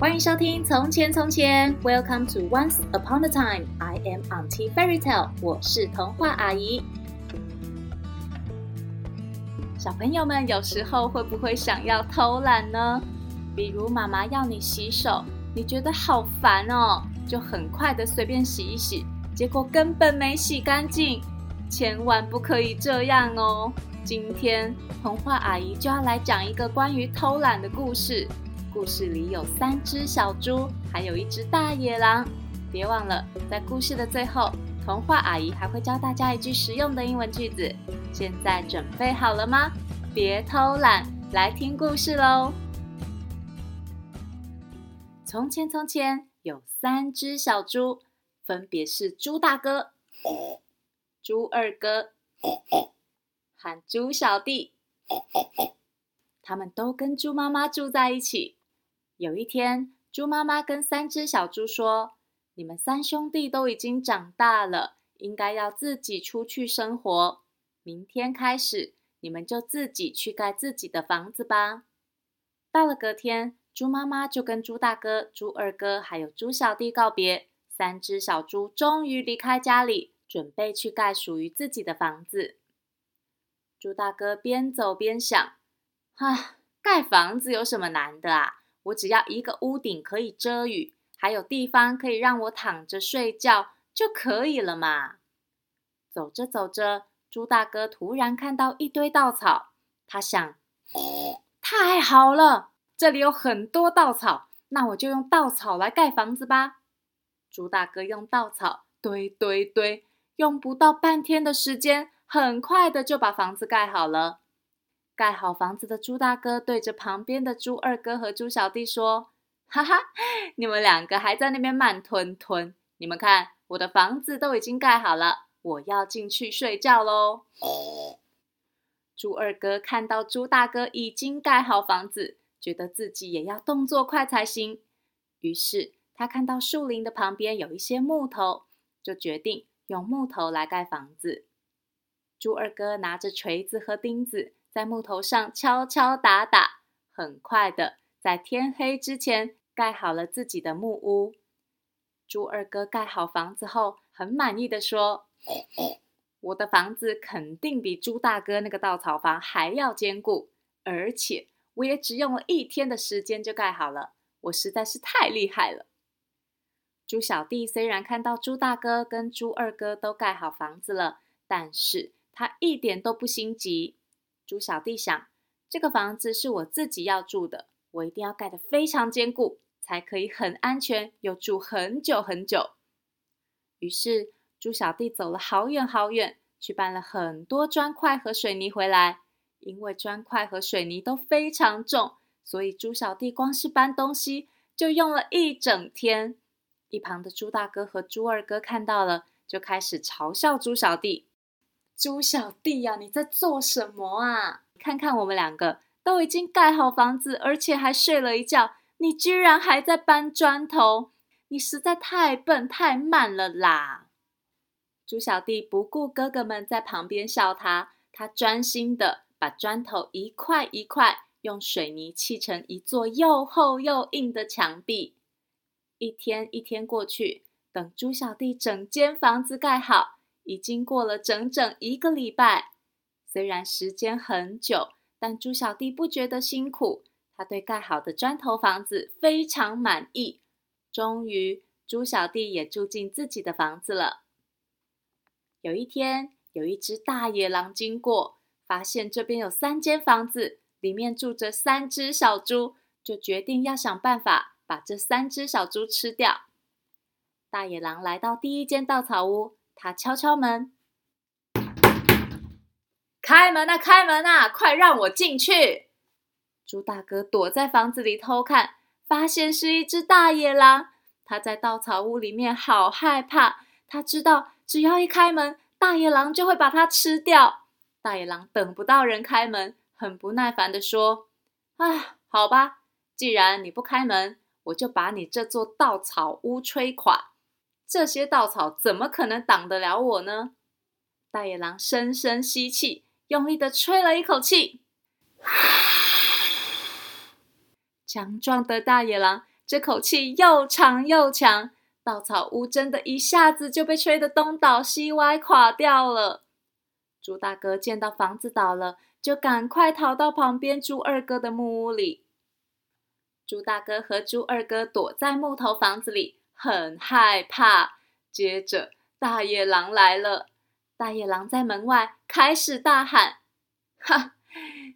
欢迎收听《从前从前》，Welcome to Once Upon a Time。I am Auntie Fairy Tale，我是童话阿姨。小朋友们有时候会不会想要偷懒呢？比如妈妈要你洗手，你觉得好烦哦，就很快的随便洗一洗，结果根本没洗干净。千万不可以这样哦！今天童话阿姨就要来讲一个关于偷懒的故事。故事里有三只小猪，还有一只大野狼。别忘了，在故事的最后，童话阿姨还会教大家一句实用的英文句子。现在准备好了吗？别偷懒，来听故事喽！从前，从前有三只小猪，分别是猪大哥、猪二哥和猪小弟。他们都跟猪妈妈住在一起。有一天，猪妈妈跟三只小猪说：“你们三兄弟都已经长大了，应该要自己出去生活。明天开始，你们就自己去盖自己的房子吧。”到了隔天，猪妈妈就跟猪大哥、猪二哥还有猪小弟告别。三只小猪终于离开家里，准备去盖属于自己的房子。猪大哥边走边想：“哈，盖房子有什么难的啊？”我只要一个屋顶可以遮雨，还有地方可以让我躺着睡觉就可以了嘛。走着走着，猪大哥突然看到一堆稻草，他想：太好了，这里有很多稻草，那我就用稻草来盖房子吧。猪大哥用稻草堆堆堆，用不到半天的时间，很快的就把房子盖好了。盖好房子的猪大哥对着旁边的猪二哥和猪小弟说：“哈哈，你们两个还在那边慢吞吞。你们看，我的房子都已经盖好了，我要进去睡觉喽。”猪二哥看到猪大哥已经盖好房子，觉得自己也要动作快才行。于是他看到树林的旁边有一些木头，就决定用木头来盖房子。猪二哥拿着锤子和钉子。在木头上敲敲打打，很快的，在天黑之前盖好了自己的木屋。猪二哥盖好房子后，很满意的说：“我的房子肯定比猪大哥那个稻草房还要坚固，而且我也只用了一天的时间就盖好了，我实在是太厉害了。”猪小弟虽然看到猪大哥跟猪二哥都盖好房子了，但是他一点都不心急。猪小弟想，这个房子是我自己要住的，我一定要盖得非常坚固，才可以很安全，又住很久很久。于是，猪小弟走了好远好远，去搬了很多砖块和水泥回来。因为砖块和水泥都非常重，所以猪小弟光是搬东西就用了一整天。一旁的猪大哥和猪二哥看到了，就开始嘲笑猪小弟。猪小弟呀，你在做什么啊？看看我们两个都已经盖好房子，而且还睡了一觉，你居然还在搬砖头，你实在太笨太慢了啦！猪小弟不顾哥哥们在旁边笑他，他专心的把砖头一块一块用水泥砌成一座又厚又硬的墙壁。一天一天过去，等猪小弟整间房子盖好。已经过了整整一个礼拜，虽然时间很久，但猪小弟不觉得辛苦。他对盖好的砖头房子非常满意。终于，猪小弟也住进自己的房子了。有一天，有一只大野狼经过，发现这边有三间房子，里面住着三只小猪，就决定要想办法把这三只小猪吃掉。大野狼来到第一间稻草屋。他敲敲门，开门啊，开门啊，快让我进去！猪大哥躲在房子里偷看，发现是一只大野狼。他在稻草屋里面好害怕，他知道只要一开门，大野狼就会把它吃掉。大野狼等不到人开门，很不耐烦地说：“啊，好吧，既然你不开门，我就把你这座稻草屋吹垮。”这些稻草怎么可能挡得了我呢？大野狼深深吸气，用力的吹了一口气，强壮的大野狼这口气又长又强，稻草屋真的一下子就被吹得东倒西歪，垮掉了。猪大哥见到房子倒了，就赶快逃到旁边猪二哥的木屋里。猪大哥和猪二哥躲在木头房子里，很害怕。接着，大野狼来了。大野狼在门外开始大喊：“哈！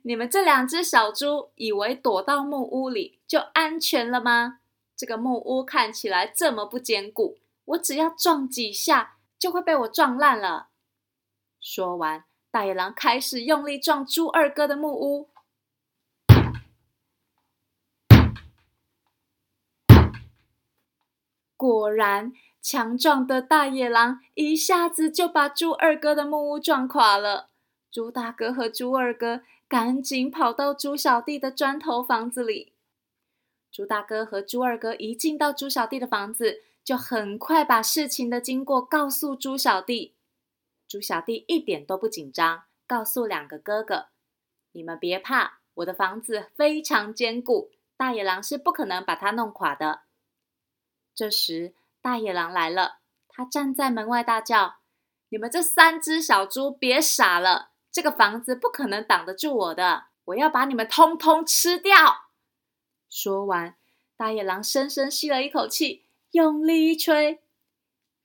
你们这两只小猪，以为躲到木屋里就安全了吗？这个木屋看起来这么不坚固，我只要撞几下，就会被我撞烂了。”说完，大野狼开始用力撞猪二哥的木屋。果然，强壮的大野狼一下子就把猪二哥的木屋撞垮了。猪大哥和猪二哥赶紧跑到猪小弟的砖头房子里。猪大哥和猪二哥一进到猪小弟的房子，就很快把事情的经过告诉猪小弟。猪小弟一点都不紧张，告诉两个哥哥：“你们别怕，我的房子非常坚固，大野狼是不可能把它弄垮的。”这时，大野狼来了。他站在门外大叫：“你们这三只小猪，别傻了！这个房子不可能挡得住我的！我要把你们通通吃掉！”说完，大野狼深深吸了一口气，用力一吹。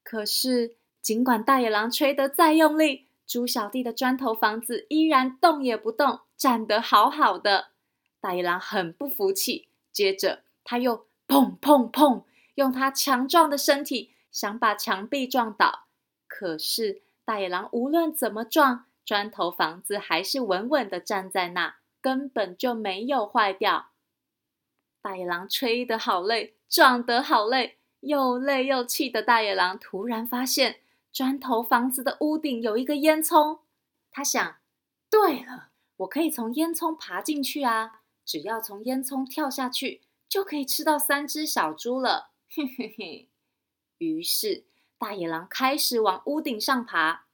可是，尽管大野狼吹得再用力，猪小弟的砖头房子依然动也不动，站得好好的。大野狼很不服气，接着他又砰砰砰。用他强壮的身体想把墙壁撞倒，可是大野狼无论怎么撞，砖头房子还是稳稳地站在那，根本就没有坏掉。大野狼吹得好累，撞得好累，又累又气的大野狼突然发现砖头房子的屋顶有一个烟囱，他想：对了，我可以从烟囱爬进去啊！只要从烟囱跳下去，就可以吃到三只小猪了。嘿嘿嘿！于是大野狼开始往屋顶上爬。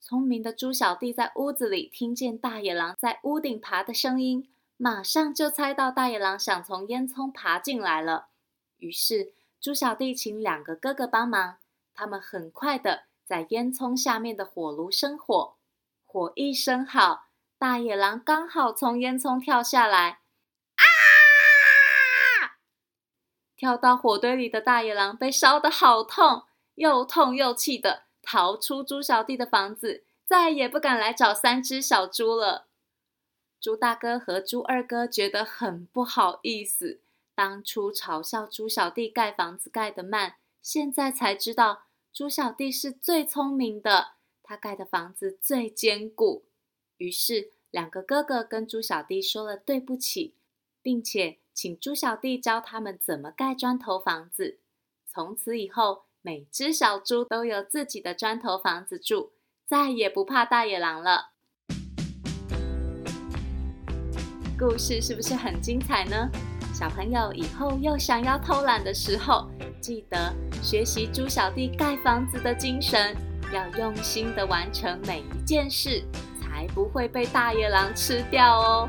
聪明的猪小弟在屋子里听见大野狼在屋顶爬的声音，马上就猜到大野狼想从烟囱爬进来了。于是猪小弟请两个哥哥帮忙，他们很快的在烟囱下面的火炉生火。火一生好，大野狼刚好从烟囱跳下来。跳到火堆里的大野狼被烧得好痛，又痛又气的逃出猪小弟的房子，再也不敢来找三只小猪了。猪大哥和猪二哥觉得很不好意思，当初嘲笑猪小弟盖房子盖得慢，现在才知道猪小弟是最聪明的，他盖的房子最坚固。于是两个哥哥跟猪小弟说了对不起，并且。请猪小弟教他们怎么盖砖头房子。从此以后，每只小猪都有自己的砖头房子住，再也不怕大野狼了。故事是不是很精彩呢？小朋友以后又想要偷懒的时候，记得学习猪小弟盖房子的精神，要用心的完成每一件事，才不会被大野狼吃掉哦。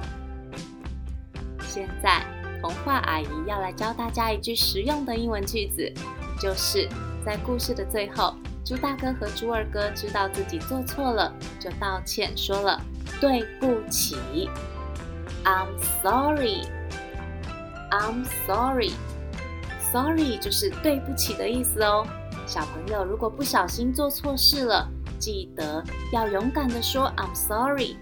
现在。童话阿姨要来教大家一句实用的英文句子，就是在故事的最后，猪大哥和猪二哥知道自己做错了，就道歉说了对不起，I'm sorry，I'm sorry，sorry 就是对不起的意思哦。小朋友如果不小心做错事了，记得要勇敢地说 I'm sorry，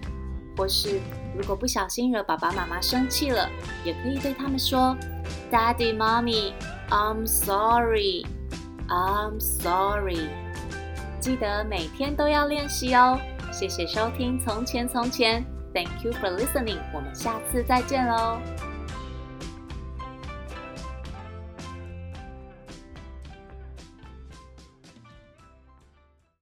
或是。如果不小心惹爸爸妈妈生气了，也可以对他们说：“Daddy, Mommy, I'm sorry, I'm sorry。”记得每天都要练习哦。谢谢收听《从前从前》，Thank you for listening。我们下次再见喽。